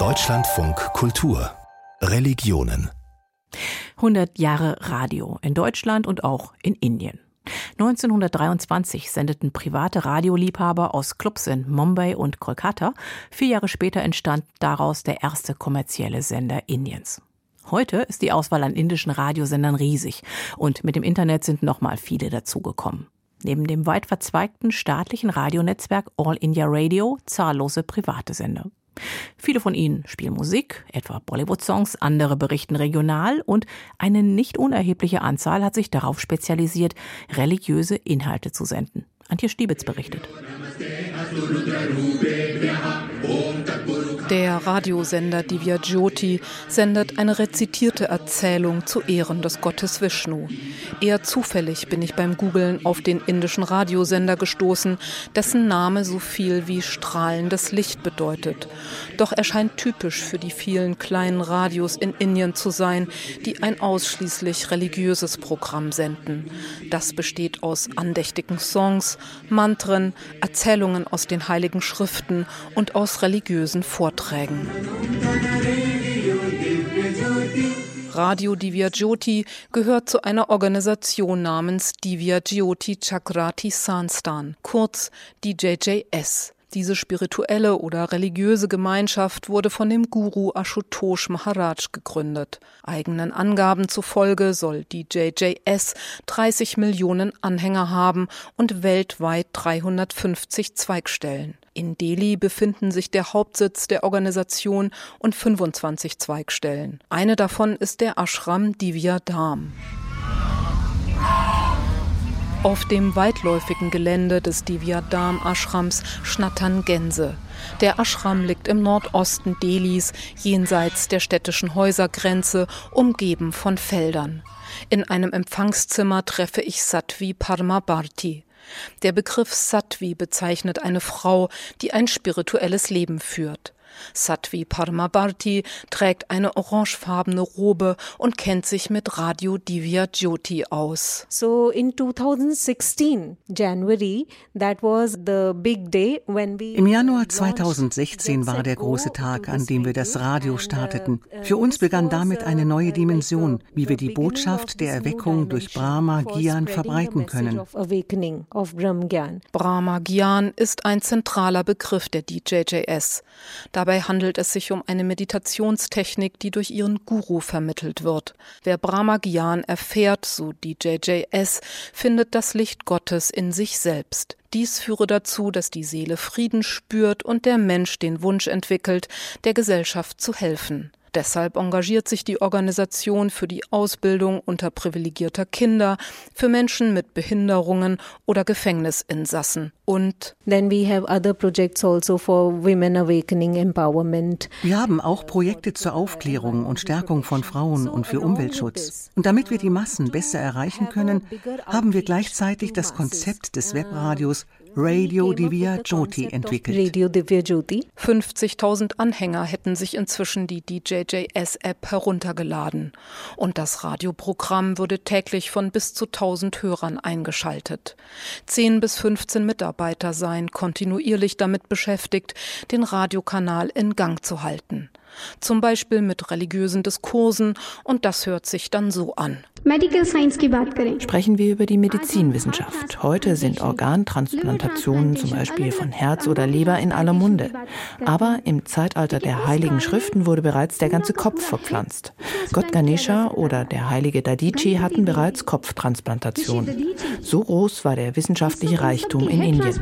Deutschlandfunk Kultur Religionen 100 Jahre Radio in Deutschland und auch in Indien. 1923 sendeten private Radioliebhaber aus Clubs in Mumbai und Kolkata. Vier Jahre später entstand daraus der erste kommerzielle Sender Indiens. Heute ist die Auswahl an indischen Radiosendern riesig und mit dem Internet sind noch mal viele dazugekommen. Neben dem weit verzweigten staatlichen Radionetzwerk All India Radio zahllose private Sender. Viele von ihnen spielen Musik, etwa Bollywood-Songs, andere berichten regional und eine nicht unerhebliche Anzahl hat sich darauf spezialisiert, religiöse Inhalte zu senden. Antje Stiebitz berichtet. Der Radiosender Divya Jyoti sendet eine rezitierte Erzählung zu Ehren des Gottes Vishnu. Eher zufällig bin ich beim Googlen auf den indischen Radiosender gestoßen, dessen Name so viel wie strahlendes Licht bedeutet. Doch er scheint typisch für die vielen kleinen Radios in Indien zu sein, die ein ausschließlich religiöses Programm senden. Das besteht aus andächtigen Songs, Mantren, Erzählungen aus den heiligen Schriften und aus religiösen Vorträgen. Radio Divya Jyoti gehört zu einer Organisation namens Divya Jyoti Chakrati Sanstan, kurz DJJS. Diese spirituelle oder religiöse Gemeinschaft wurde von dem Guru Ashutosh Maharaj gegründet. Eigenen Angaben zufolge soll die JJS 30 Millionen Anhänger haben und weltweit 350 Zweigstellen. In Delhi befinden sich der Hauptsitz der Organisation und 25 Zweigstellen. Eine davon ist der Ashram Divya Dham. Auf dem weitläufigen Gelände des Divyadam Ashrams schnattern Gänse. Der Ashram liegt im Nordosten Delis, jenseits der städtischen Häusergrenze, umgeben von Feldern. In einem Empfangszimmer treffe ich Satvi Parmabharti. Der Begriff Satvi bezeichnet eine Frau, die ein spirituelles Leben führt. Satvi Parmabharti trägt eine orangefarbene Robe und kennt sich mit Radio Divya Jyoti aus. So in 2016 January that was the big day when we Im Januar 2016 war der große Tag, an dem wir das Radio starteten. Für uns begann damit eine neue Dimension, wie wir die Botschaft der Erweckung durch Brahma Gyan verbreiten können. Brahma Gyan ist ein zentraler Begriff der DJJS. Dabei handelt es sich um eine Meditationstechnik, die durch ihren Guru vermittelt wird. Wer Brahma Gyan erfährt, so die JJS, findet das Licht Gottes in sich selbst. Dies führe dazu, dass die Seele Frieden spürt und der Mensch den Wunsch entwickelt, der Gesellschaft zu helfen. Deshalb engagiert sich die Organisation für die Ausbildung unterprivilegierter Kinder, für Menschen mit Behinderungen oder Gefängnisinsassen und Then we have other projects also for women awakening empowerment. Wir haben auch Projekte zur Aufklärung und Stärkung von Frauen und für Umweltschutz. Und damit wir die Massen besser erreichen können, haben wir gleichzeitig das Konzept des Webradios Radio Divya Jyoti entwickelt. Radio Divya Jyoti. 50.000 Anhänger hätten sich inzwischen die DJJS-App heruntergeladen. Und das Radioprogramm würde täglich von bis zu 1000 Hörern eingeschaltet. 10 bis 15 Mitarbeiter seien kontinuierlich damit beschäftigt, den Radiokanal in Gang zu halten zum Beispiel mit religiösen Diskursen, und das hört sich dann so an. Sprechen wir über die Medizinwissenschaft. Heute sind Organtransplantationen zum Beispiel von Herz oder Leber in aller Munde. Aber im Zeitalter der heiligen Schriften wurde bereits der ganze Kopf verpflanzt. Gott Ganesha oder der heilige Dadichi hatten bereits Kopftransplantationen. So groß war der wissenschaftliche Reichtum in Indien.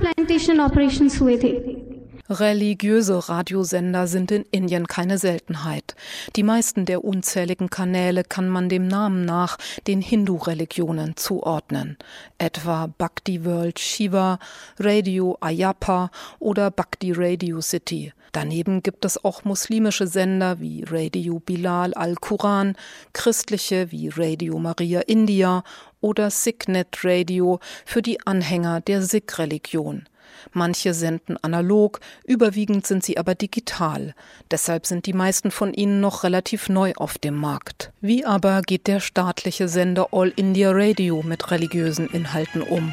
Religiöse Radiosender sind in Indien keine Seltenheit. Die meisten der unzähligen Kanäle kann man dem Namen nach den Hindu-Religionen zuordnen, etwa Bhakti World Shiva, Radio Ayappa oder Bhakti Radio City. Daneben gibt es auch muslimische Sender wie Radio Bilal al-Quran, christliche wie Radio Maria India oder Siknet Radio für die Anhänger der Sikh-Religion. Manche senden analog, überwiegend sind sie aber digital. Deshalb sind die meisten von ihnen noch relativ neu auf dem Markt. Wie aber geht der staatliche Sender All India Radio mit religiösen Inhalten um?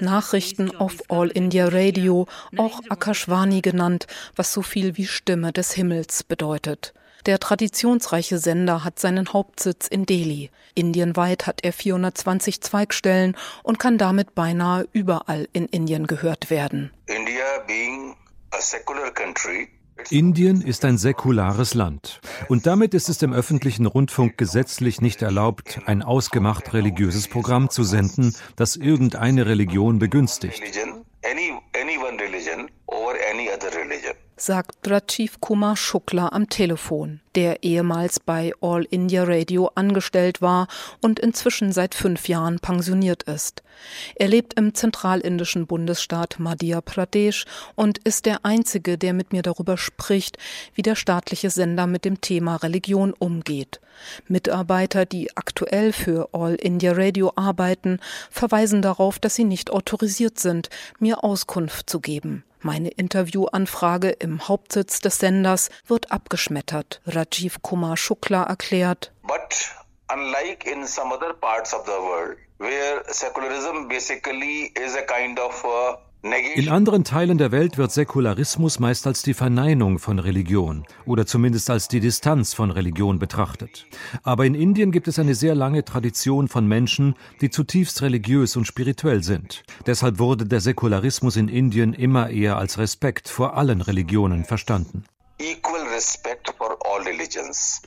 Nachrichten auf All India Radio, auch Akashvani genannt, was so viel wie Stimme des Himmels bedeutet. Der traditionsreiche Sender hat seinen Hauptsitz in Delhi. Indienweit hat er 420 Zweigstellen und kann damit beinahe überall in Indien gehört werden. India being a secular country Indien ist ein säkulares Land und damit ist es dem öffentlichen Rundfunk gesetzlich nicht erlaubt, ein ausgemacht religiöses Programm zu senden, das irgendeine Religion begünstigt sagt Rajiv Kumar Shukla am Telefon, der ehemals bei All India Radio angestellt war und inzwischen seit fünf Jahren pensioniert ist. Er lebt im zentralindischen Bundesstaat Madhya Pradesh und ist der Einzige, der mit mir darüber spricht, wie der staatliche Sender mit dem Thema Religion umgeht. Mitarbeiter, die aktuell für All India Radio arbeiten, verweisen darauf, dass sie nicht autorisiert sind, mir Auskunft zu geben. Meine Interviewanfrage im Hauptsitz des Senders wird abgeschmettert. Rajiv Kumar Shukla erklärt. But unlike in some other parts of the world, where secularism basically is a kind of uh, in anderen Teilen der Welt wird Säkularismus meist als die Verneinung von Religion oder zumindest als die Distanz von Religion betrachtet. Aber in Indien gibt es eine sehr lange Tradition von Menschen, die zutiefst religiös und spirituell sind. Deshalb wurde der Säkularismus in Indien immer eher als Respekt vor allen Religionen verstanden. Equal respect for all religions.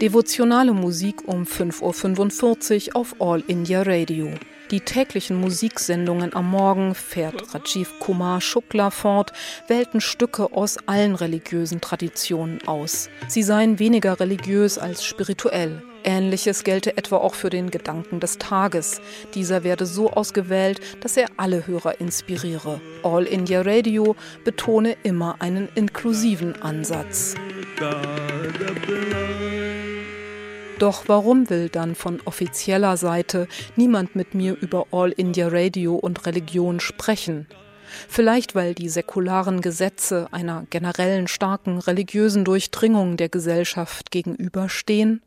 Devotionale Musik um 5.45 Uhr auf All India Radio. Die täglichen Musiksendungen am Morgen fährt Rajiv Kumar Shukla fort, wählten Stücke aus allen religiösen Traditionen aus. Sie seien weniger religiös als spirituell. Ähnliches gelte etwa auch für den Gedanken des Tages. Dieser werde so ausgewählt, dass er alle Hörer inspiriere. All India Radio betone immer einen inklusiven Ansatz. Doch warum will dann von offizieller Seite niemand mit mir über All India Radio und Religion sprechen? Vielleicht weil die säkularen Gesetze einer generellen starken religiösen Durchdringung der Gesellschaft gegenüberstehen?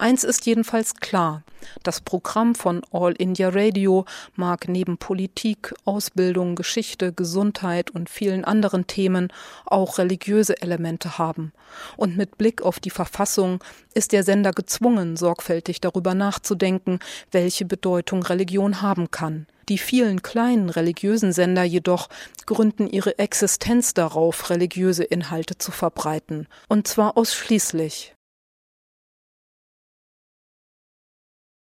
Eins ist jedenfalls klar. Das Programm von All India Radio mag neben Politik, Ausbildung, Geschichte, Gesundheit und vielen anderen Themen auch religiöse Elemente haben. Und mit Blick auf die Verfassung ist der Sender gezwungen, sorgfältig darüber nachzudenken, welche Bedeutung Religion haben kann. Die vielen kleinen religiösen Sender jedoch gründen ihre Existenz darauf, religiöse Inhalte zu verbreiten. Und zwar ausschließlich.